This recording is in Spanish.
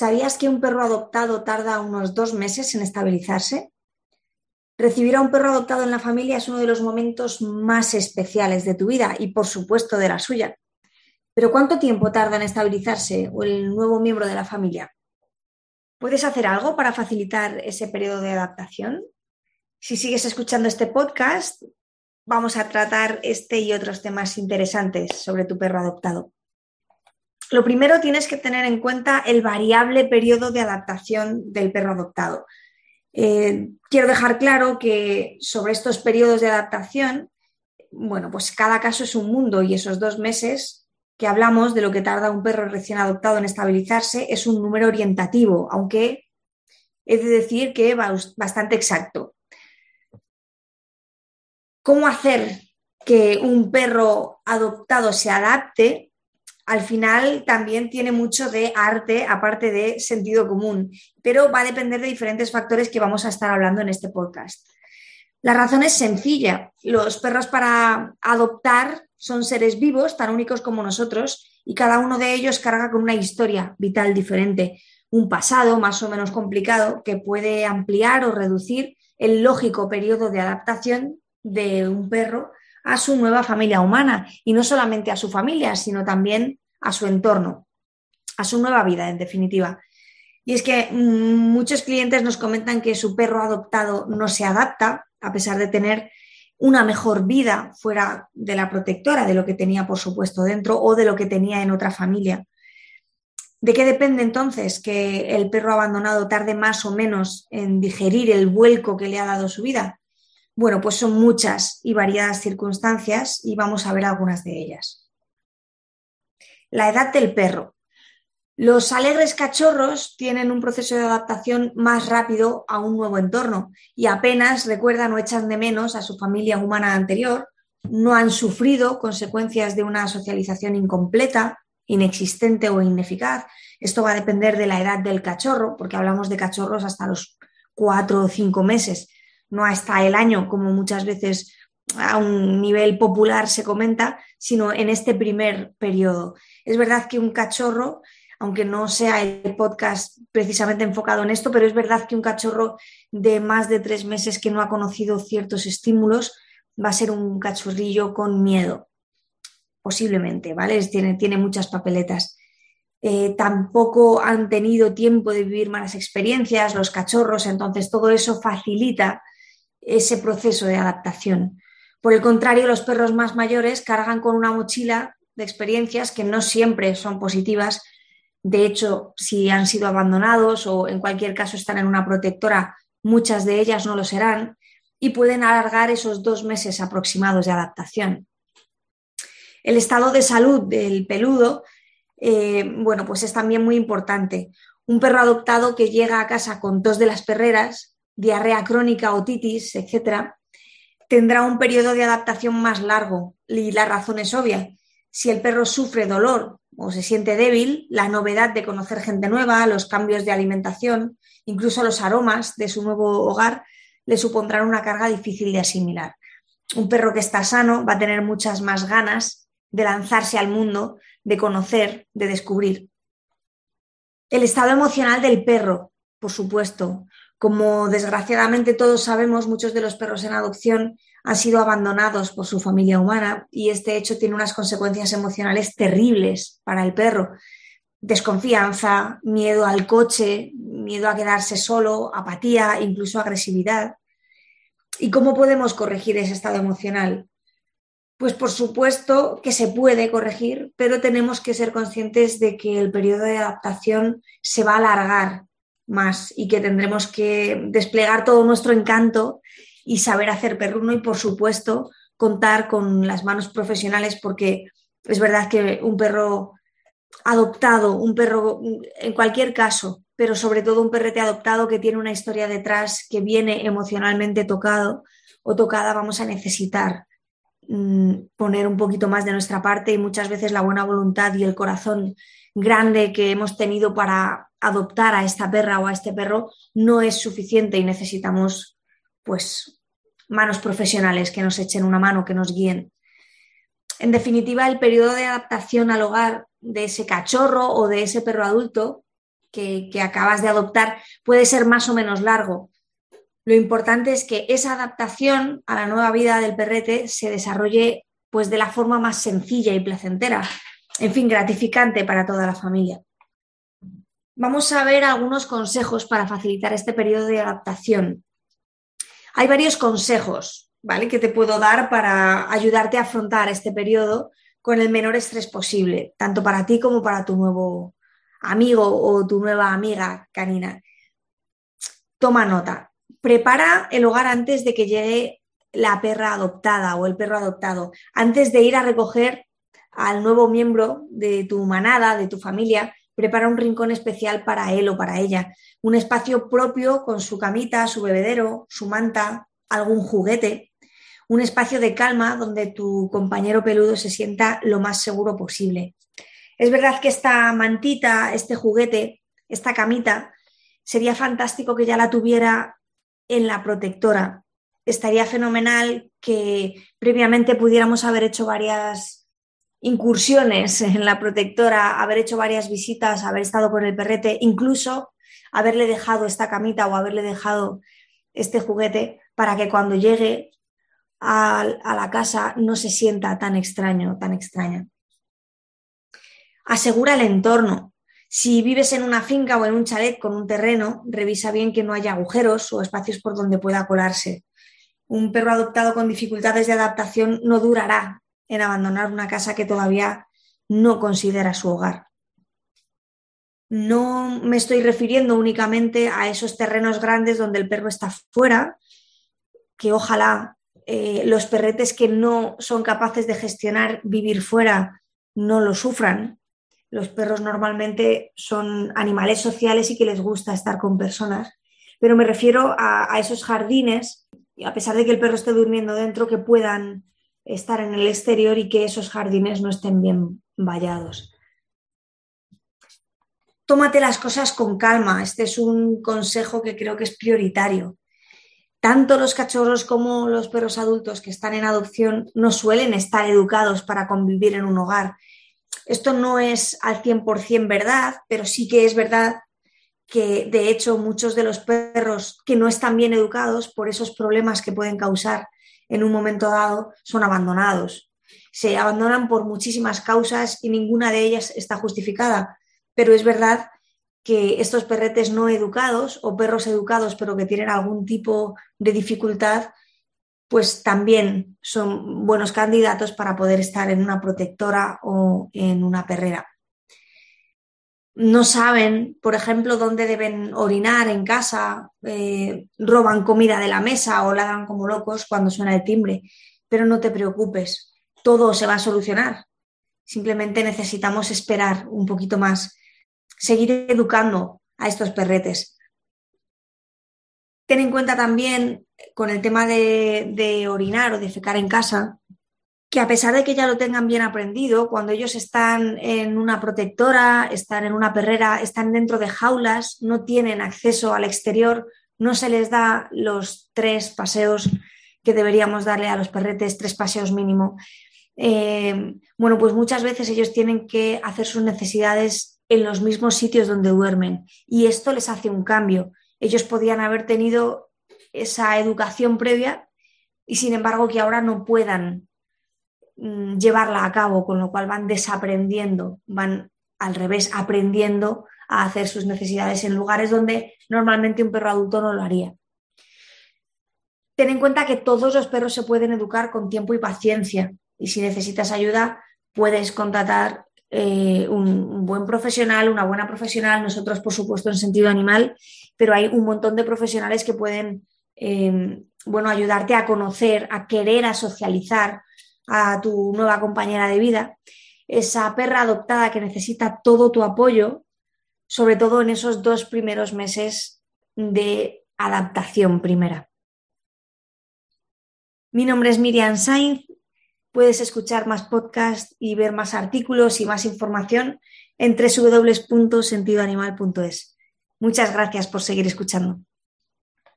¿Sabías que un perro adoptado tarda unos dos meses en estabilizarse? Recibir a un perro adoptado en la familia es uno de los momentos más especiales de tu vida y por supuesto de la suya. Pero ¿cuánto tiempo tarda en estabilizarse el nuevo miembro de la familia? ¿Puedes hacer algo para facilitar ese periodo de adaptación? Si sigues escuchando este podcast, vamos a tratar este y otros temas interesantes sobre tu perro adoptado. Lo primero tienes que tener en cuenta el variable periodo de adaptación del perro adoptado. Eh, quiero dejar claro que sobre estos periodos de adaptación, bueno, pues cada caso es un mundo y esos dos meses que hablamos de lo que tarda un perro recién adoptado en estabilizarse es un número orientativo, aunque he de decir que bastante exacto. ¿Cómo hacer que un perro adoptado se adapte? Al final también tiene mucho de arte, aparte de sentido común, pero va a depender de diferentes factores que vamos a estar hablando en este podcast. La razón es sencilla. Los perros para adoptar son seres vivos, tan únicos como nosotros, y cada uno de ellos carga con una historia vital diferente, un pasado más o menos complicado que puede ampliar o reducir el lógico periodo de adaptación de un perro a su nueva familia humana y no solamente a su familia, sino también a su entorno, a su nueva vida, en definitiva. Y es que mm, muchos clientes nos comentan que su perro adoptado no se adapta, a pesar de tener una mejor vida fuera de la protectora, de lo que tenía, por supuesto, dentro o de lo que tenía en otra familia. ¿De qué depende entonces que el perro abandonado tarde más o menos en digerir el vuelco que le ha dado su vida? Bueno, pues son muchas y variadas circunstancias y vamos a ver algunas de ellas. La edad del perro. Los alegres cachorros tienen un proceso de adaptación más rápido a un nuevo entorno y apenas recuerdan o echan de menos a su familia humana anterior, no han sufrido consecuencias de una socialización incompleta, inexistente o ineficaz. Esto va a depender de la edad del cachorro, porque hablamos de cachorros hasta los cuatro o cinco meses, no hasta el año, como muchas veces a un nivel popular se comenta, sino en este primer periodo. Es verdad que un cachorro, aunque no sea el podcast precisamente enfocado en esto, pero es verdad que un cachorro de más de tres meses que no ha conocido ciertos estímulos va a ser un cachorrillo con miedo, posiblemente, ¿vale? Tiene, tiene muchas papeletas. Eh, tampoco han tenido tiempo de vivir malas experiencias los cachorros, entonces todo eso facilita ese proceso de adaptación. Por el contrario, los perros más mayores cargan con una mochila de experiencias que no siempre son positivas. De hecho, si han sido abandonados o en cualquier caso están en una protectora, muchas de ellas no lo serán y pueden alargar esos dos meses aproximados de adaptación. El estado de salud del peludo, eh, bueno, pues es también muy importante. Un perro adoptado que llega a casa con tos de las perreras, diarrea crónica, otitis, etcétera, tendrá un periodo de adaptación más largo y la razón es obvia. Si el perro sufre dolor o se siente débil, la novedad de conocer gente nueva, los cambios de alimentación, incluso los aromas de su nuevo hogar, le supondrán una carga difícil de asimilar. Un perro que está sano va a tener muchas más ganas de lanzarse al mundo, de conocer, de descubrir. El estado emocional del perro, por supuesto, como desgraciadamente todos sabemos, muchos de los perros en adopción han sido abandonados por su familia humana y este hecho tiene unas consecuencias emocionales terribles para el perro. Desconfianza, miedo al coche, miedo a quedarse solo, apatía, incluso agresividad. ¿Y cómo podemos corregir ese estado emocional? Pues por supuesto que se puede corregir, pero tenemos que ser conscientes de que el periodo de adaptación se va a alargar más y que tendremos que desplegar todo nuestro encanto y saber hacer perruno y, por supuesto, contar con las manos profesionales porque es verdad que un perro adoptado, un perro en cualquier caso, pero sobre todo un perrete adoptado que tiene una historia detrás, que viene emocionalmente tocado o tocada, vamos a necesitar mm, poner un poquito más de nuestra parte y muchas veces la buena voluntad y el corazón grande que hemos tenido para adoptar a esta perra o a este perro no es suficiente y necesitamos pues manos profesionales que nos echen una mano, que nos guíen. En definitiva, el periodo de adaptación al hogar de ese cachorro o de ese perro adulto que, acabas de adoptar puede ser más o menos largo. Lo importante es que esa adaptación a la nueva vida del perrete se desarrolle pues de la forma más sencilla y placentera, en fin, gratificante para toda la familia. Vamos a ver algunos consejos para facilitar este periodo de adaptación. Hay varios consejos, ¿vale? que te puedo dar para ayudarte a afrontar este periodo con el menor estrés posible, tanto para ti como para tu nuevo amigo o tu nueva amiga canina. Toma nota. Prepara el hogar antes de que llegue la perra adoptada o el perro adoptado, antes de ir a recoger al nuevo miembro de tu manada, de tu familia, prepara un rincón especial para él o para ella, un espacio propio con su camita, su bebedero, su manta, algún juguete, un espacio de calma donde tu compañero peludo se sienta lo más seguro posible. Es verdad que esta mantita, este juguete, esta camita, sería fantástico que ya la tuviera en la protectora. Estaría fenomenal que previamente pudiéramos haber hecho varias incursiones en la protectora, haber hecho varias visitas, haber estado con el perrete, incluso haberle dejado esta camita o haberle dejado este juguete para que cuando llegue a, a la casa no se sienta tan extraño, tan extraña. Asegura el entorno. Si vives en una finca o en un chalet con un terreno, revisa bien que no haya agujeros o espacios por donde pueda colarse. Un perro adoptado con dificultades de adaptación no durará en abandonar una casa que todavía no considera su hogar. No me estoy refiriendo únicamente a esos terrenos grandes donde el perro está fuera, que ojalá eh, los perretes que no son capaces de gestionar vivir fuera no lo sufran, los perros normalmente son animales sociales y que les gusta estar con personas, pero me refiero a, esos jardines, a pesar de que el perro esté durmiendo dentro, que puedan estar en el exterior y que esos jardines no estén bien vallados. Tómate las cosas con calma. Este es un consejo que creo que es prioritario. Tanto los cachorros como los perros adultos que están en adopción no suelen estar educados para convivir en un hogar esto no es al 100% verdad, pero sí que es verdad que de hecho muchos de los perros que no están bien educados por esos problemas que pueden causar en un momento dado son abandonados. Se abandonan por muchísimas causas y ninguna de ellas está justificada, pero es verdad que estos perretes no educados o perros educados pero que tienen algún tipo de dificultad pues también son buenos candidatos para poder estar en una protectora o en una perrera. No saben, por ejemplo, dónde deben orinar en casa, eh, roban comida de la mesa o ladran como locos cuando suena el timbre, pero no te preocupes, todo se va a solucionar. Simplemente necesitamos esperar un poquito más, seguir educando a estos perretes. Ten en cuenta también con el tema de, orinar o de fecar en casa, que a pesar de que ya lo tengan bien aprendido, cuando ellos están en una protectora, están en una perrera, están dentro de jaulas, no tienen acceso al exterior, no se les da los tres paseos que deberíamos darle a los perretes, tres paseos mínimo. Eh, bueno, pues muchas veces ellos tienen que hacer sus necesidades en los mismos sitios donde duermen y esto les hace un cambio ellos podían haber tenido esa educación previa y sin embargo que ahora no puedan mm, llevarla a cabo, con lo cual van desaprendiendo, van al revés, aprendiendo a hacer sus necesidades en lugares donde normalmente un perro adulto no lo haría. Ten en cuenta que todos los perros se pueden educar con tiempo y paciencia y si necesitas ayuda puedes contratar eh, un, buen profesional, una buena profesional, nosotros por supuesto en sentido animal, pero hay un montón de profesionales que pueden em, bueno, ayudarte a conocer, a querer, a socializar a tu nueva compañera de vida, esa perra adoptada que necesita todo tu apoyo, sobre todo en esos dos primeros meses de adaptación primera. Mi nombre es Miriam Sainz Puedes escuchar más podcasts y ver más artículos y más información en www.sentidoanimal.es. Muchas gracias por seguir escuchando.